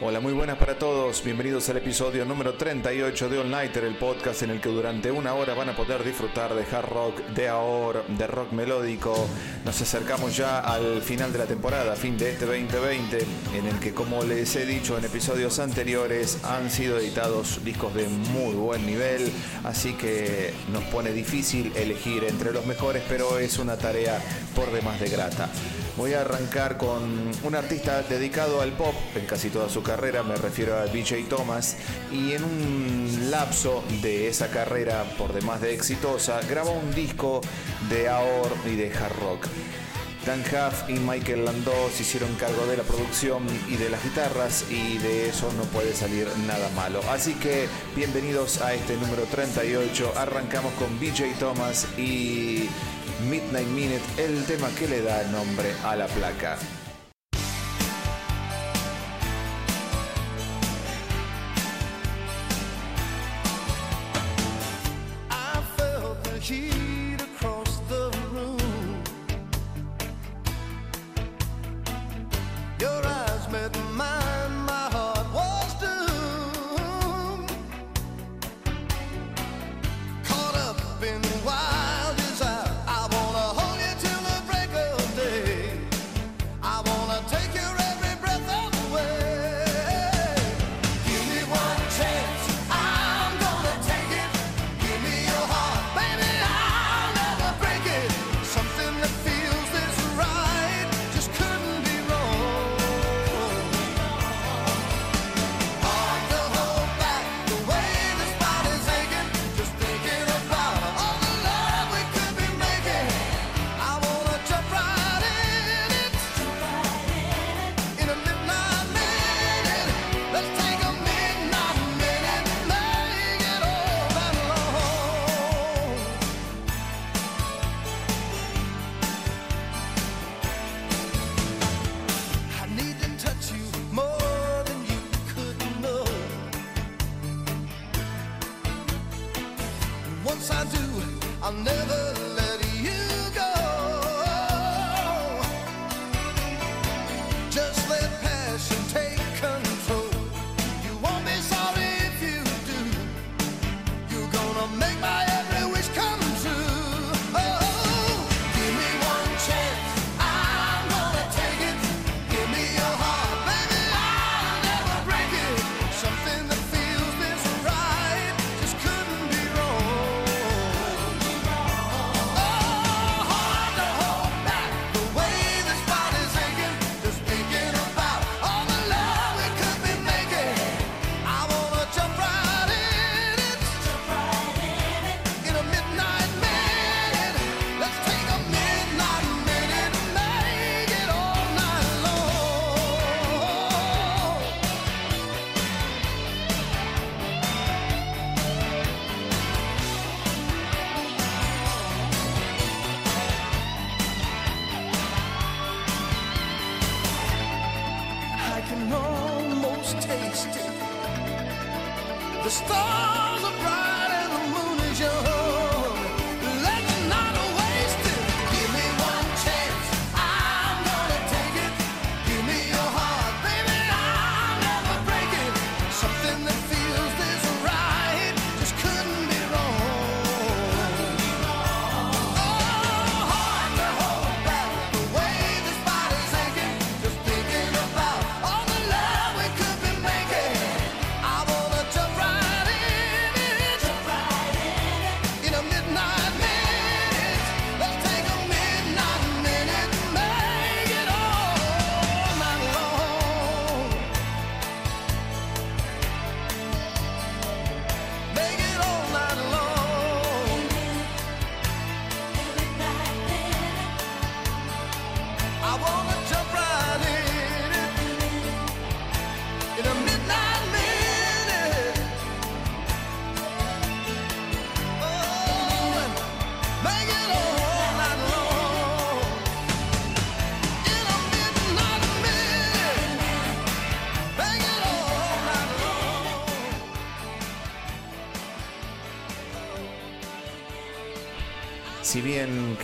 Hola, muy buenas para todos. Bienvenidos al episodio número 38 de All Nighter, el podcast en el que durante una hora van a poder disfrutar de hard rock, de ahora, de rock melódico. Nos acercamos ya al final de la temporada, fin de este 2020, en el que, como les he dicho en episodios anteriores, han sido editados discos de muy buen nivel, así que nos pone difícil elegir entre los mejores, pero es una tarea por demás de grata. Voy a arrancar con un artista dedicado al pop en casi toda su carrera, me refiero a BJ Thomas, y en un lapso de esa carrera por demás de exitosa, grabó un disco de AOR y de hard rock. Dan Huff y Michael Landau se hicieron cargo de la producción y de las guitarras y de eso no puede salir nada malo. Así que bienvenidos a este número 38. Arrancamos con BJ Thomas y Midnight Minute, el tema que le da nombre a la placa. The stars are bright.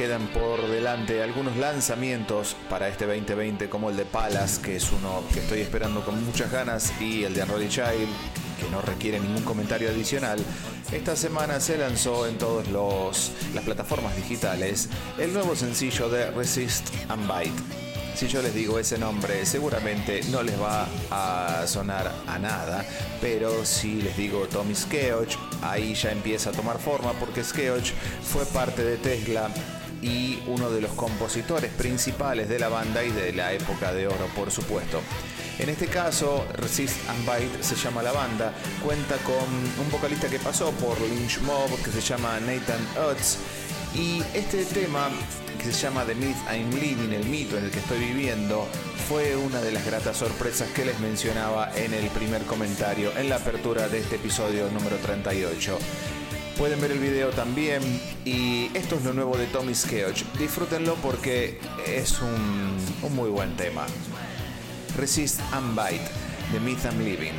Quedan por delante algunos lanzamientos para este 2020 como el de Palace, que es uno que estoy esperando con muchas ganas, y el de Unreal Child, que no requiere ningún comentario adicional, esta semana se lanzó en todas las plataformas digitales el nuevo sencillo de Resist and Bite. Si yo les digo ese nombre, seguramente no les va a sonar a nada, pero si les digo Tommy Skeoch, ahí ya empieza a tomar forma porque Skeoch fue parte de Tesla y uno de los compositores principales de la banda y de la época de oro, por supuesto. En este caso, Resist and Bite se llama la banda, cuenta con un vocalista que pasó por Lynch Mob que se llama Nathan Utz y este tema que se llama The Myth I'm Living, el mito en el que estoy viviendo, fue una de las gratas sorpresas que les mencionaba en el primer comentario, en la apertura de este episodio número 38. Pueden ver el video también y esto es lo nuevo de Tommy Skeoch. Disfrútenlo porque es un, muy buen tema. Resist and Bite, The Myth I'm Living.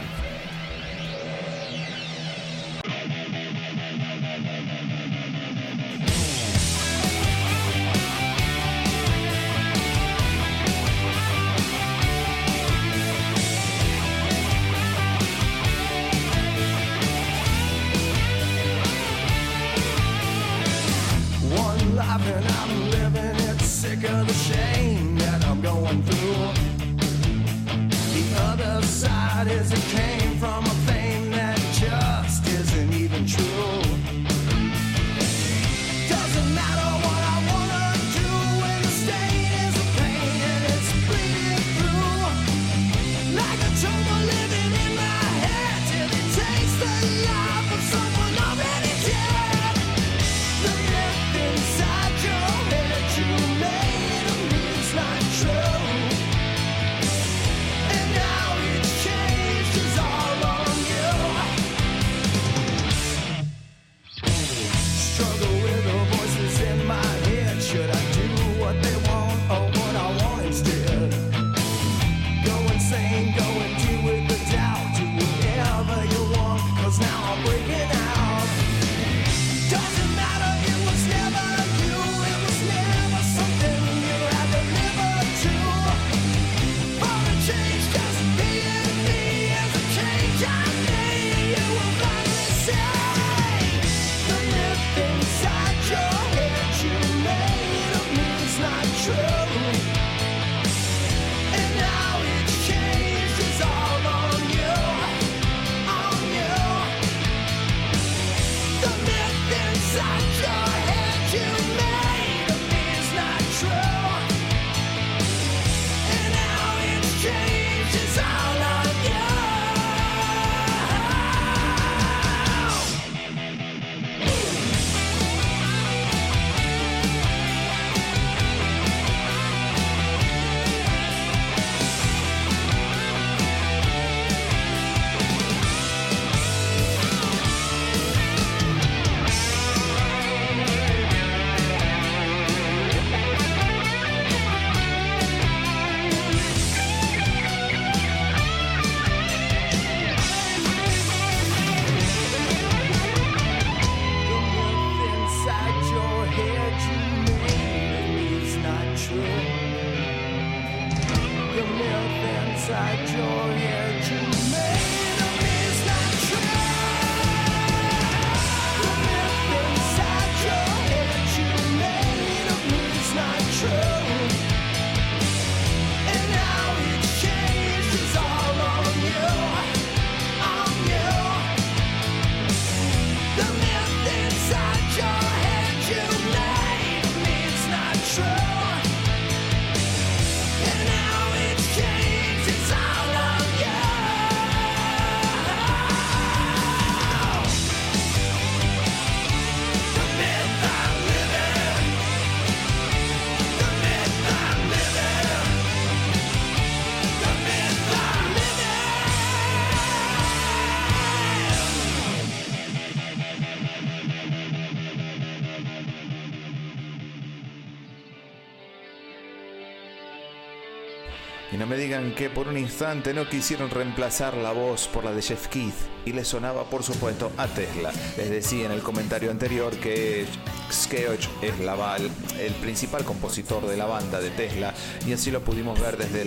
Que por un instante no quisieron reemplazar la voz por la de Jeff Keith y le sonaba por supuesto a Tesla. Les decía en el comentario anterior que Skeoch es la, el principal compositor de la banda de Tesla y así lo pudimos ver desde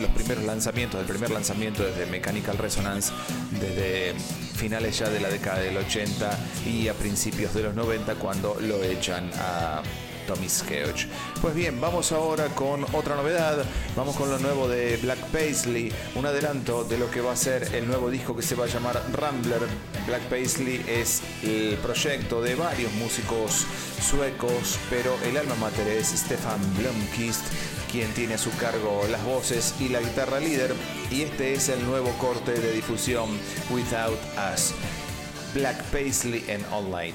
los primeros lanzamientos, el primer lanzamiento desde Mechanical Resonance, desde finales ya de la década del 80 y a principios de los 90 cuando lo echan a Tommy. Pues bien, vamos ahora con otra novedad. Vamos con lo nuevo de Black Paisley, un adelanto de lo que va a ser el nuevo disco que se va a llamar Rambler. Black Paisley es el proyecto de varios músicos suecos, pero el alma mater es Stefan Blomkist quien tiene a su cargo las voces y la guitarra líder, y este es el nuevo corte de difusión Without Us. Black Paisley en All Night.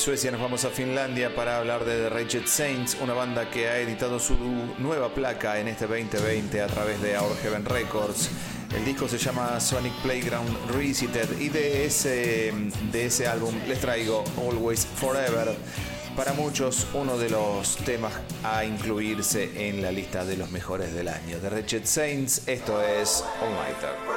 Suecia nos vamos a Finlandia para hablar de The Wretched Saints, una banda que ha editado su nueva placa en este 2020 a través de Our Heaven Records. El disco se llama Sonic Playground Revisited y de ese, de ese álbum les traigo Always Forever. Para muchos, uno de los temas a incluirse en la lista de los mejores del año. The Wretched Saints, esto es All Nighter.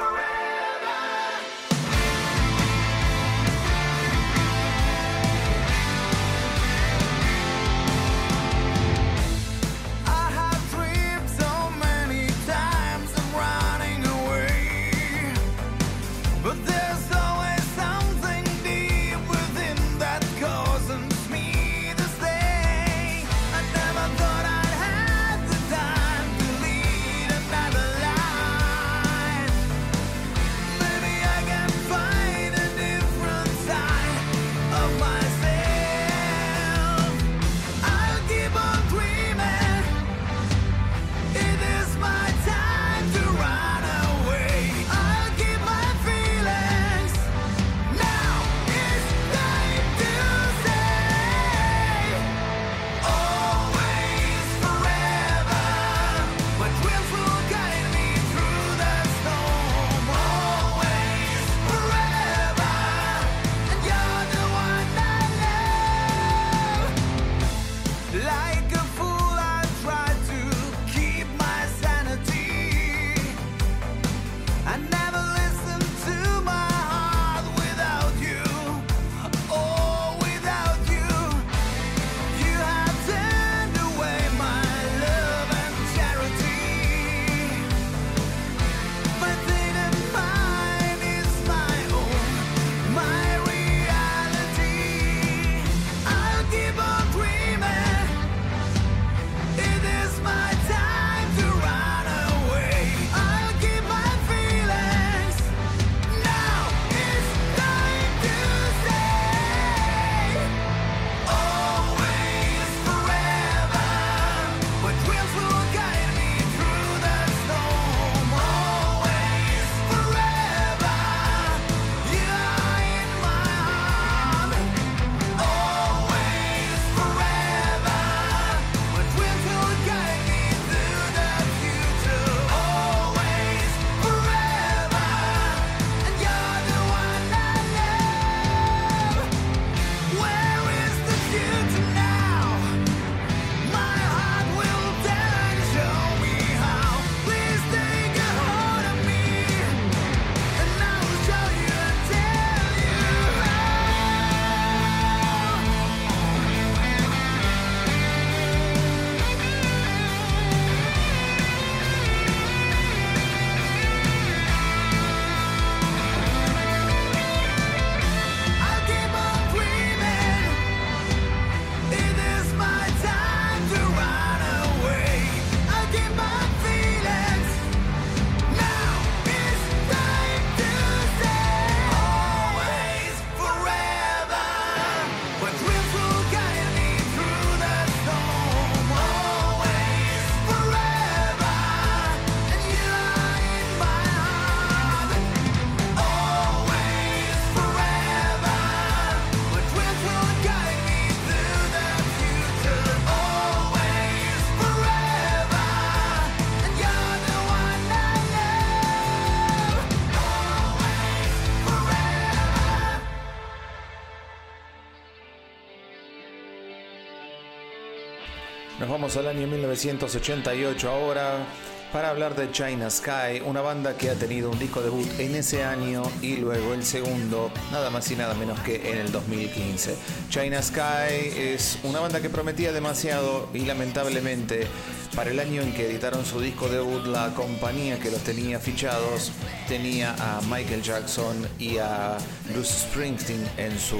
Al año 1988 ahora para hablar de China Sky, una banda que ha tenido un disco debut en ese año y luego el segundo, nada más y nada menos que en el 2015. China Sky es una banda que prometía demasiado y lamentablemente para el año en que editaron su disco debut, la compañía que los tenía fichados tenía a Michael Jackson y a Bruce Springsteen en su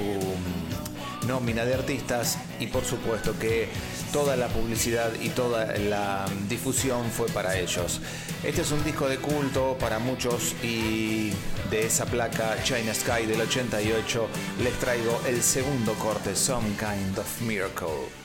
nómina de artistas y por supuesto que toda la publicidad y toda la difusión fue para ellos. Este es un disco de culto para muchos y de esa placa China Sky del 88 les traigo el segundo corte, Some Kind of Miracle.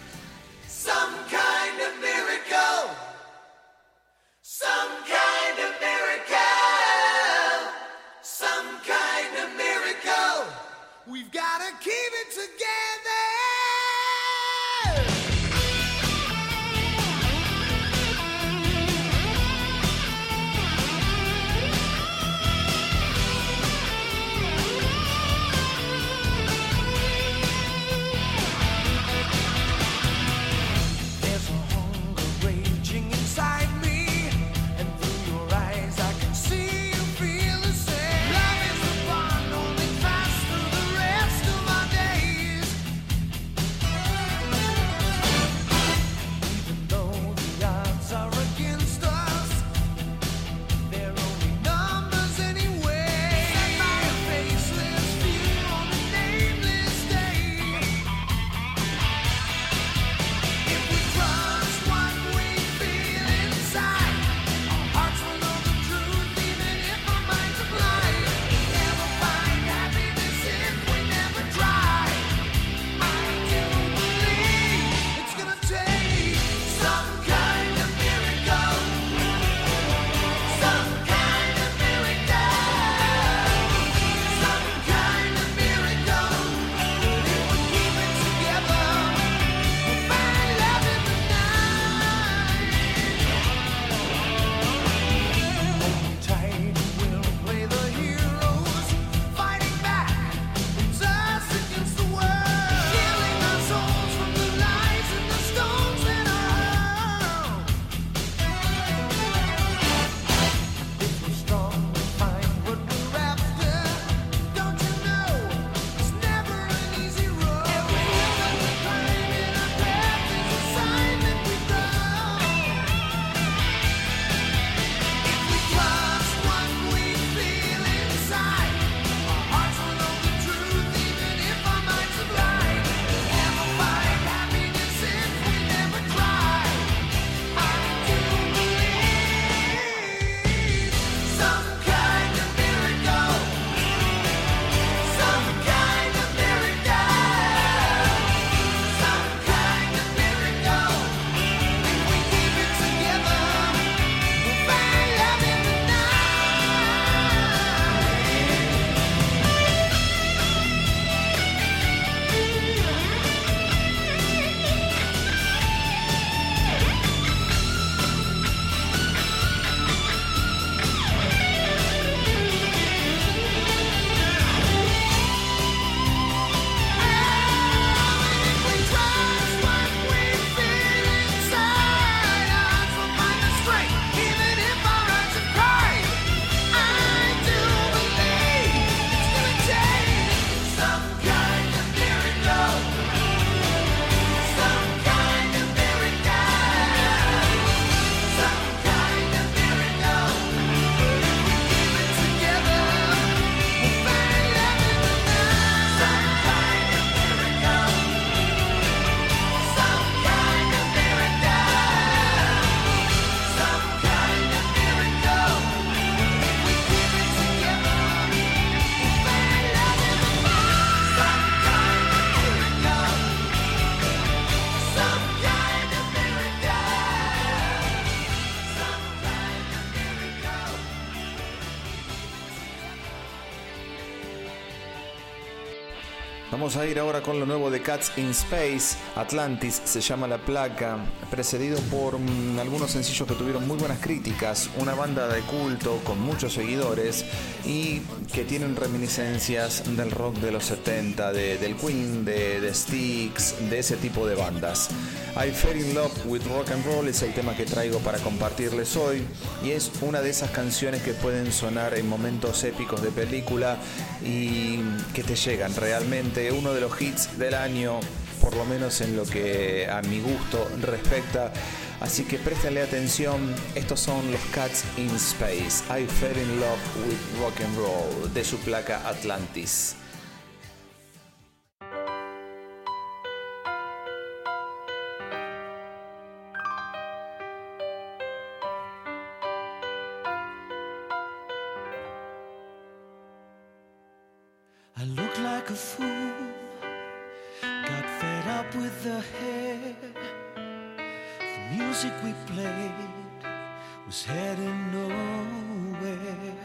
A ir ahora con lo nuevo de Cats in Space. Atlantis se llama la placa, precedido por mm, algunos sencillos que tuvieron muy buenas críticas. Una banda de culto con muchos seguidores y que tienen reminiscencias del rock de los 70, de, del Queen, de, de Styx, de ese tipo de bandas. I Fell in Love with Rock and Roll es el tema que traigo para compartirles hoy y es una de esas canciones que pueden sonar en momentos épicos de película y que te llegan realmente. Uno de los hits del año, por lo menos en lo que a mi gusto respecta. Así que préstenle atención, estos son los Cats in Space. I Fell in Love with Rock and Roll de su placa Atlantis. Music we played was heading nowhere.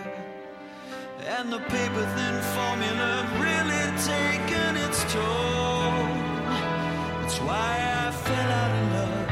And the paper thin formula really taken its toll. That's why I fell out of love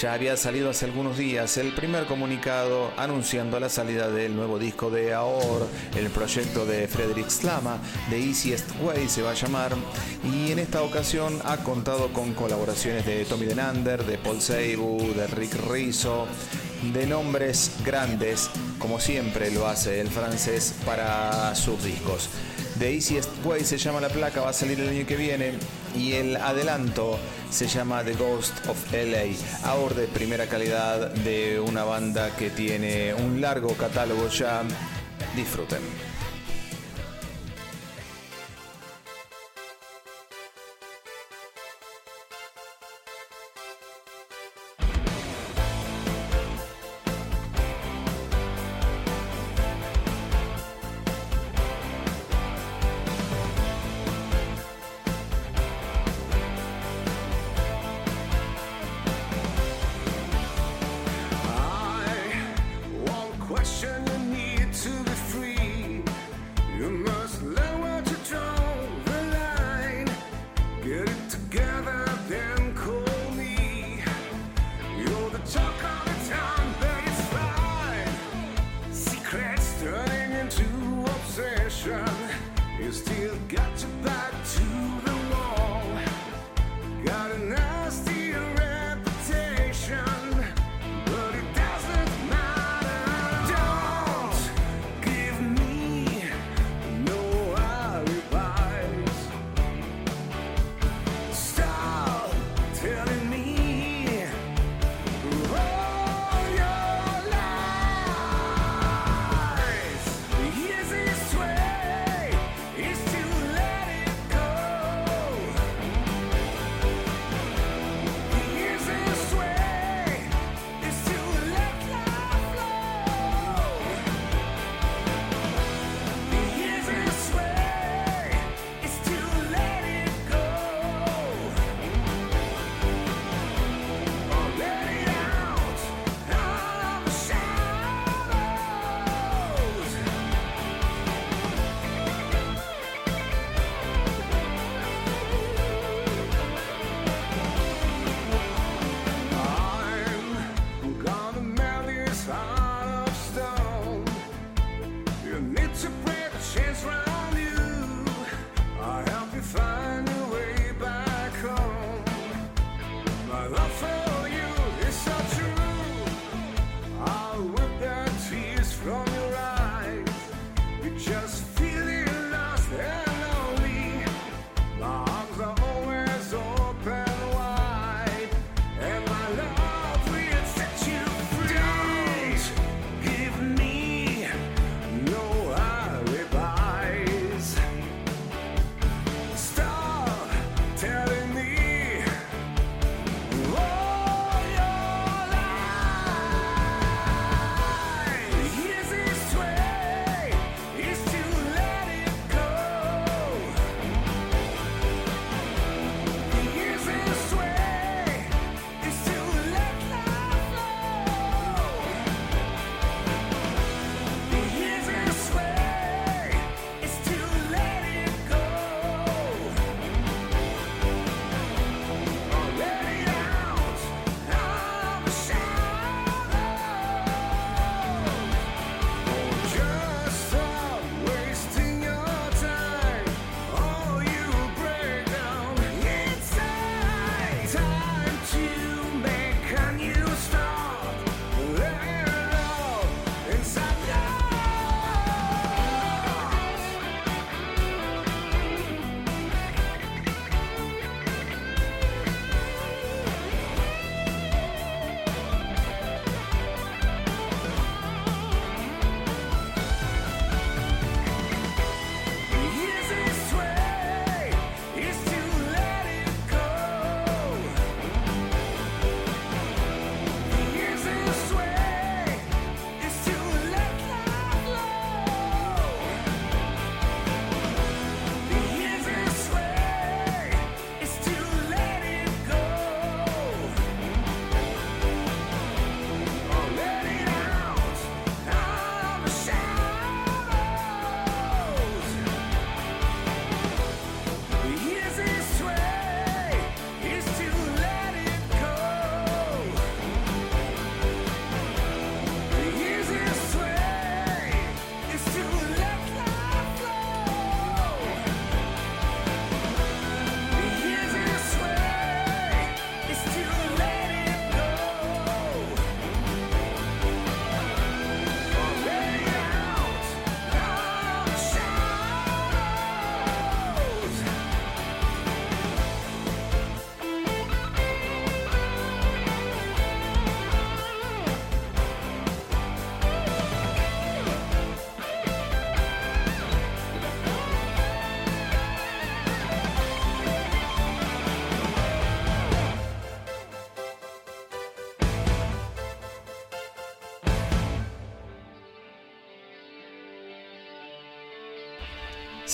Ya había salido hace algunos días el primer comunicado anunciando la salida del nuevo disco de Aor, el proyecto de Frederick Slama, The Easiest Way se va a llamar, y en esta ocasión ha contado con colaboraciones de Tommy Denander, de Paul Seibu, de Rick Rizzo, de nombres grandes, como siempre lo hace el francés para sus discos. The Easiest Way se llama la placa, va a salir el año que viene y el adelanto se llama The Ghost of LA, ahora de primera calidad de una banda que tiene un largo catálogo ya. Disfruten.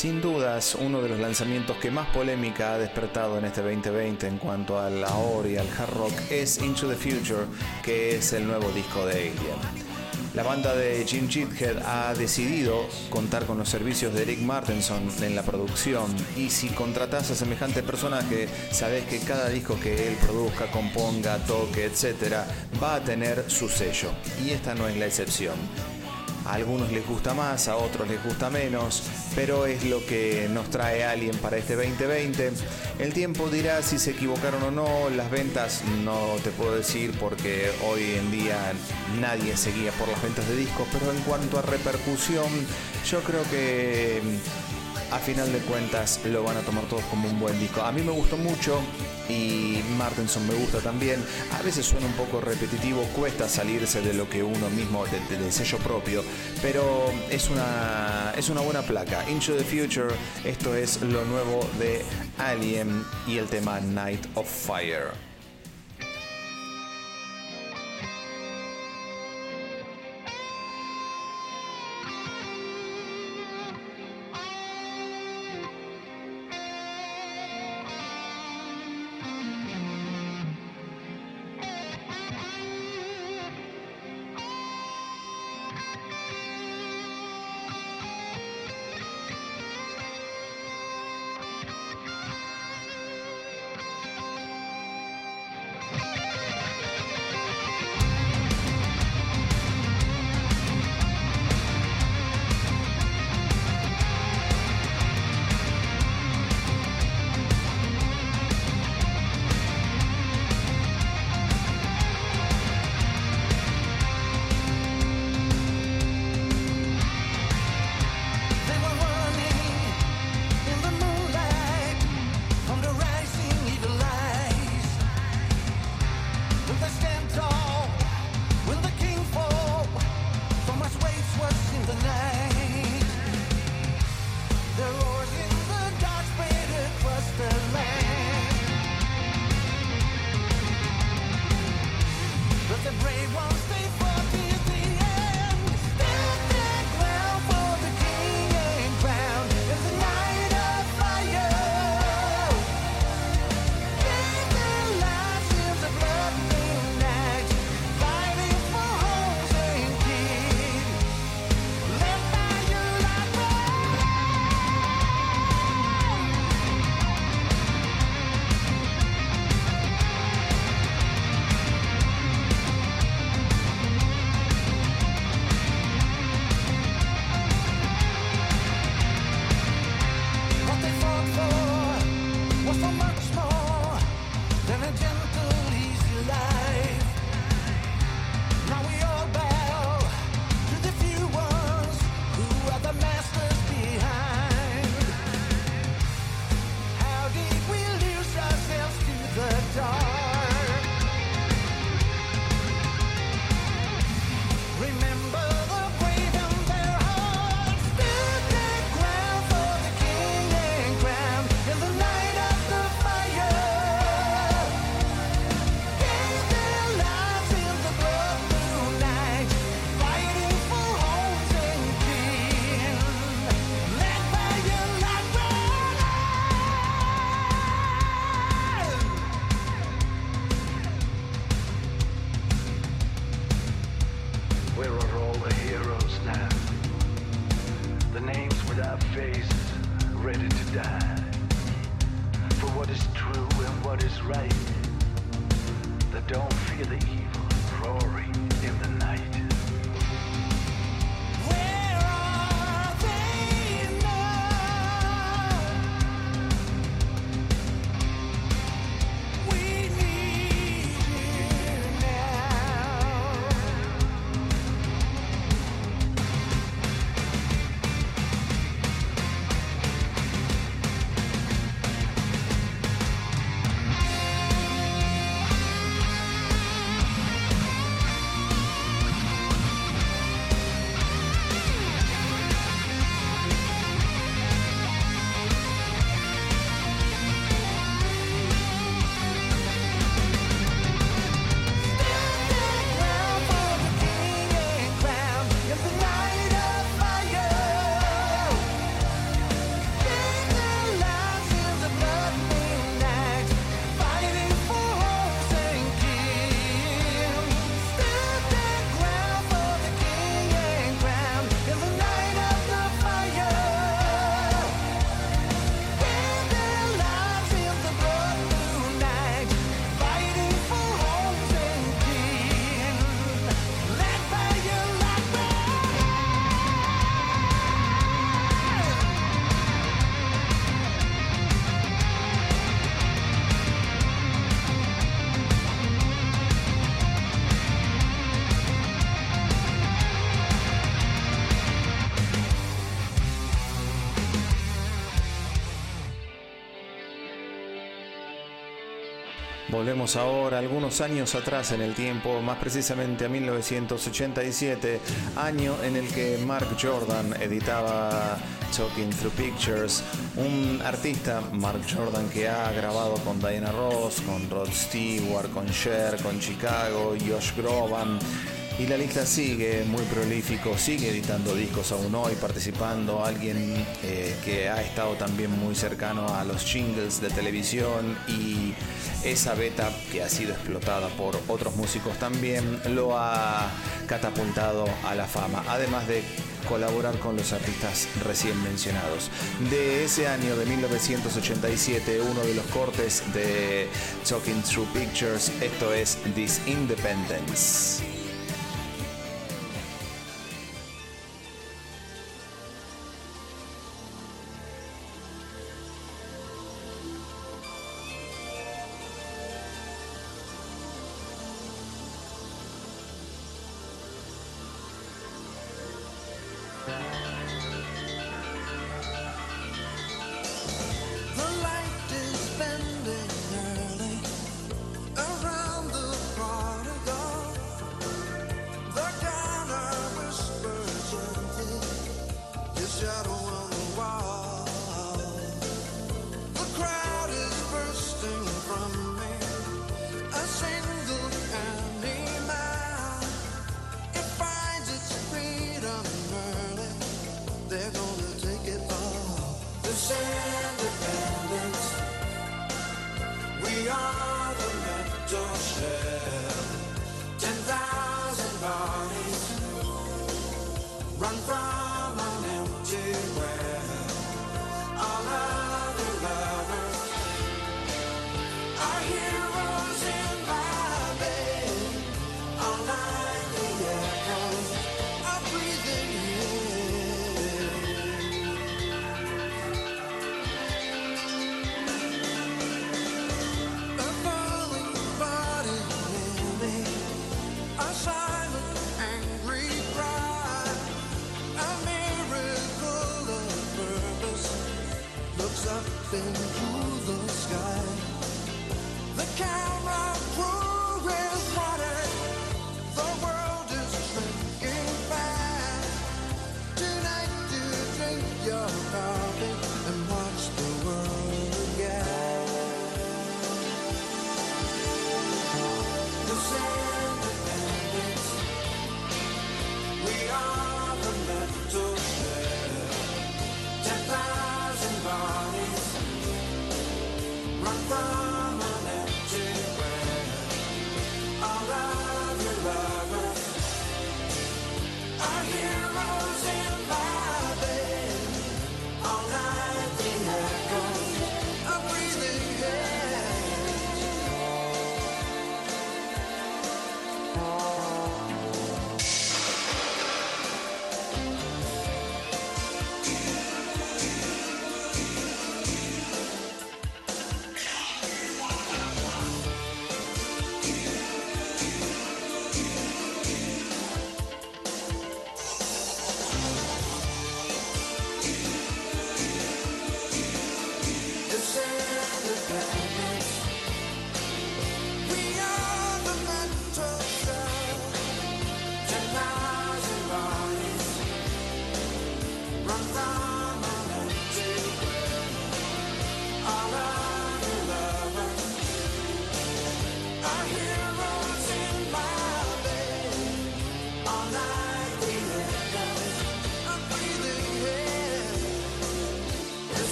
Sin dudas, uno de los lanzamientos que más polémica ha despertado en este 2020 en cuanto al ahora y al hard rock es Into the Future, que es el nuevo disco de Alien. La banda de Jim Cheathead ha decidido contar con los servicios de Eric Martinson en la producción y si contratas a semejante personaje, sabes que cada disco que él produzca, componga, toque, etc., va a tener su sello. Y esta no es la excepción. A algunos les gusta más, a otros les gusta menos, pero es lo que nos trae Alien para este 2020. El tiempo dirá si se equivocaron o no, las ventas no te puedo decir porque hoy en día nadie seguía por las ventas de discos, pero en cuanto a repercusión, yo creo que a final de cuentas lo van a tomar todos como un buen disco. A mí me gustó mucho y Martinson me gusta también. A veces suena un poco repetitivo, cuesta salirse de lo que uno mismo, del, del sello propio, pero es una, es una buena placa. Into the Future, esto es lo nuevo de Alien y el tema Night of Fire. Volvemos ahora algunos años atrás en el tiempo, más precisamente a 1987, año en el que Mark Jordan editaba Talking Through Pictures, un artista, Mark Jordan, que ha grabado con Diana Ross, con Rod Stewart, con Cher, con Chicago, Josh Groban. Y la lista sigue muy prolífico, sigue editando discos aún hoy, participando, alguien eh, que ha estado también muy cercano a los jingles de televisión y esa beta que ha sido explotada por otros músicos también lo ha catapultado a la fama, además de colaborar con los artistas recién mencionados. De ese año de 1987, uno de los cortes de Talking Through Pictures, esto es This Independence.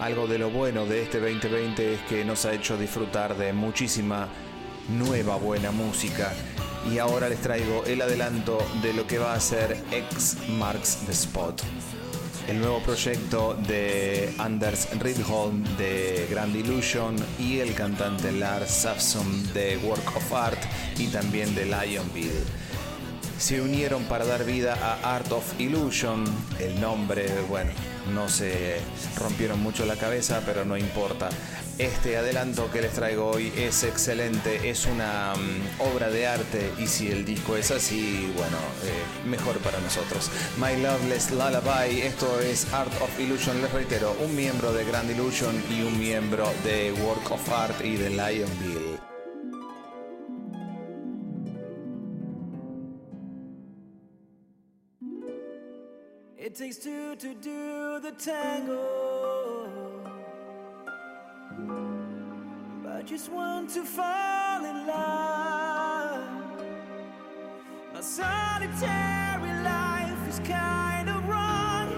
Algo de lo bueno de este 2020 es que nos ha hecho disfrutar de muchísima nueva buena música. Y ahora les traigo el adelanto de lo que va a ser X Marks the Spot. El nuevo proyecto de Anders Rydholm de Grand Illusion y el cantante Lars Safson de Work of Art y también de Lionville se unieron para dar vida a Art of Illusion. El nombre, bueno, no se rompieron mucho la cabeza, pero no importa. Este adelanto que les traigo hoy es excelente, es una mm, obra de arte y si el disco es así, bueno, eh, mejor para nosotros. My Loveless Lullaby, esto es Art of Illusion, les reitero, un miembro de Grand Illusion y un miembro de Work of Art y de Lionville. It takes two to do the tango. But just one to fall in love. A solitary life is kind of wrong.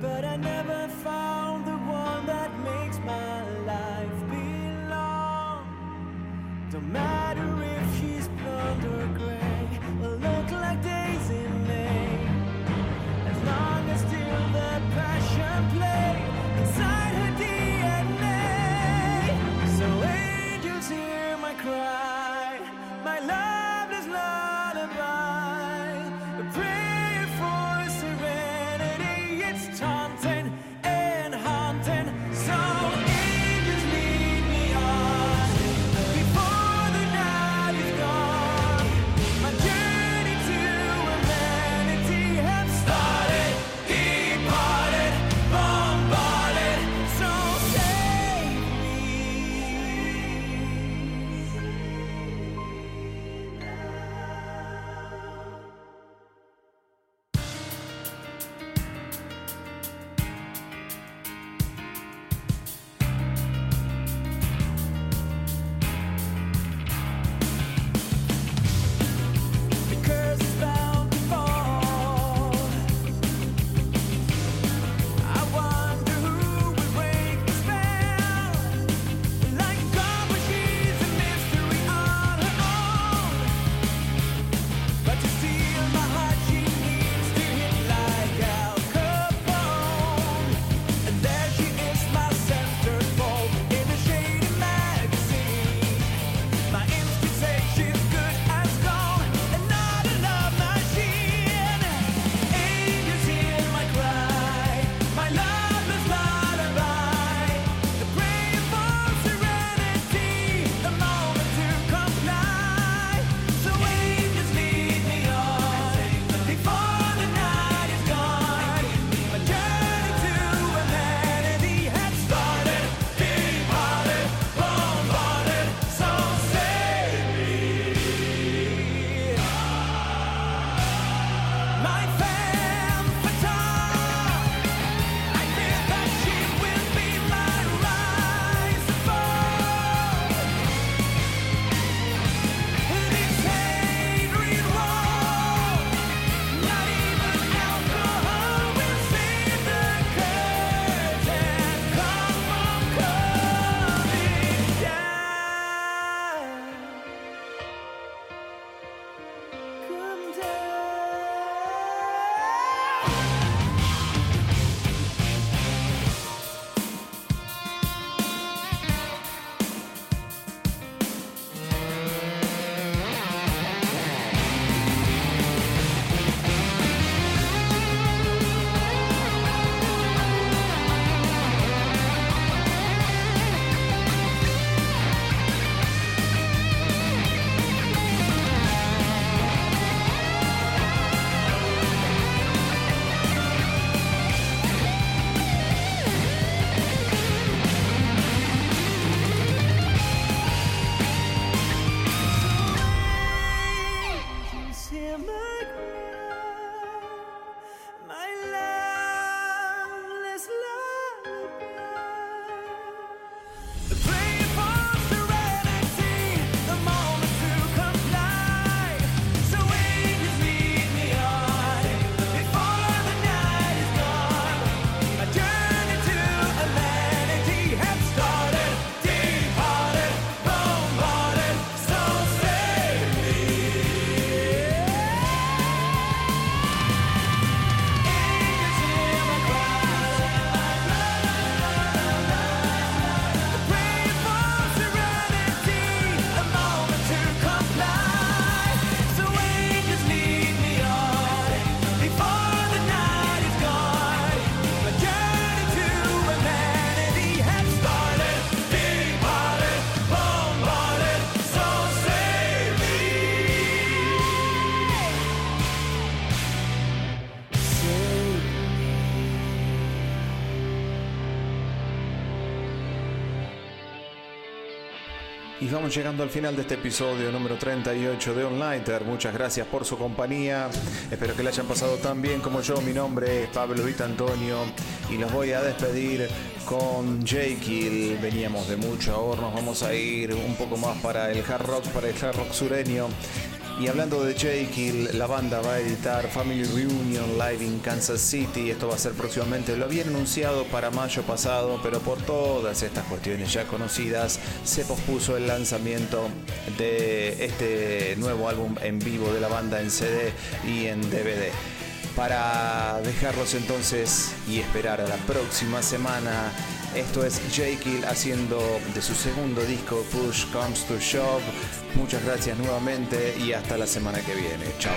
But I never Y vamos llegando al final de este episodio número 38 de Onliter. Muchas gracias por su compañía. Espero que le hayan pasado tan bien como yo. Mi nombre es Pablo Vita Antonio y los voy a despedir con Jekyll. Veníamos de mucho ahora, nos vamos a ir un poco más para el hard rock, para el hard rock sureño. Y hablando de Jekyll, la banda va a editar Family Reunion Live in Kansas City. Esto va a ser próximamente. Lo habían anunciado para mayo pasado, pero por todas estas cuestiones ya conocidas, se pospuso el lanzamiento de este nuevo álbum en vivo de la banda en CD y en DVD. Para dejarlos entonces y esperar a la próxima semana. Esto es Jekyll haciendo de su segundo disco Push Comes to Shove. Muchas gracias nuevamente y hasta la semana que viene. Chao.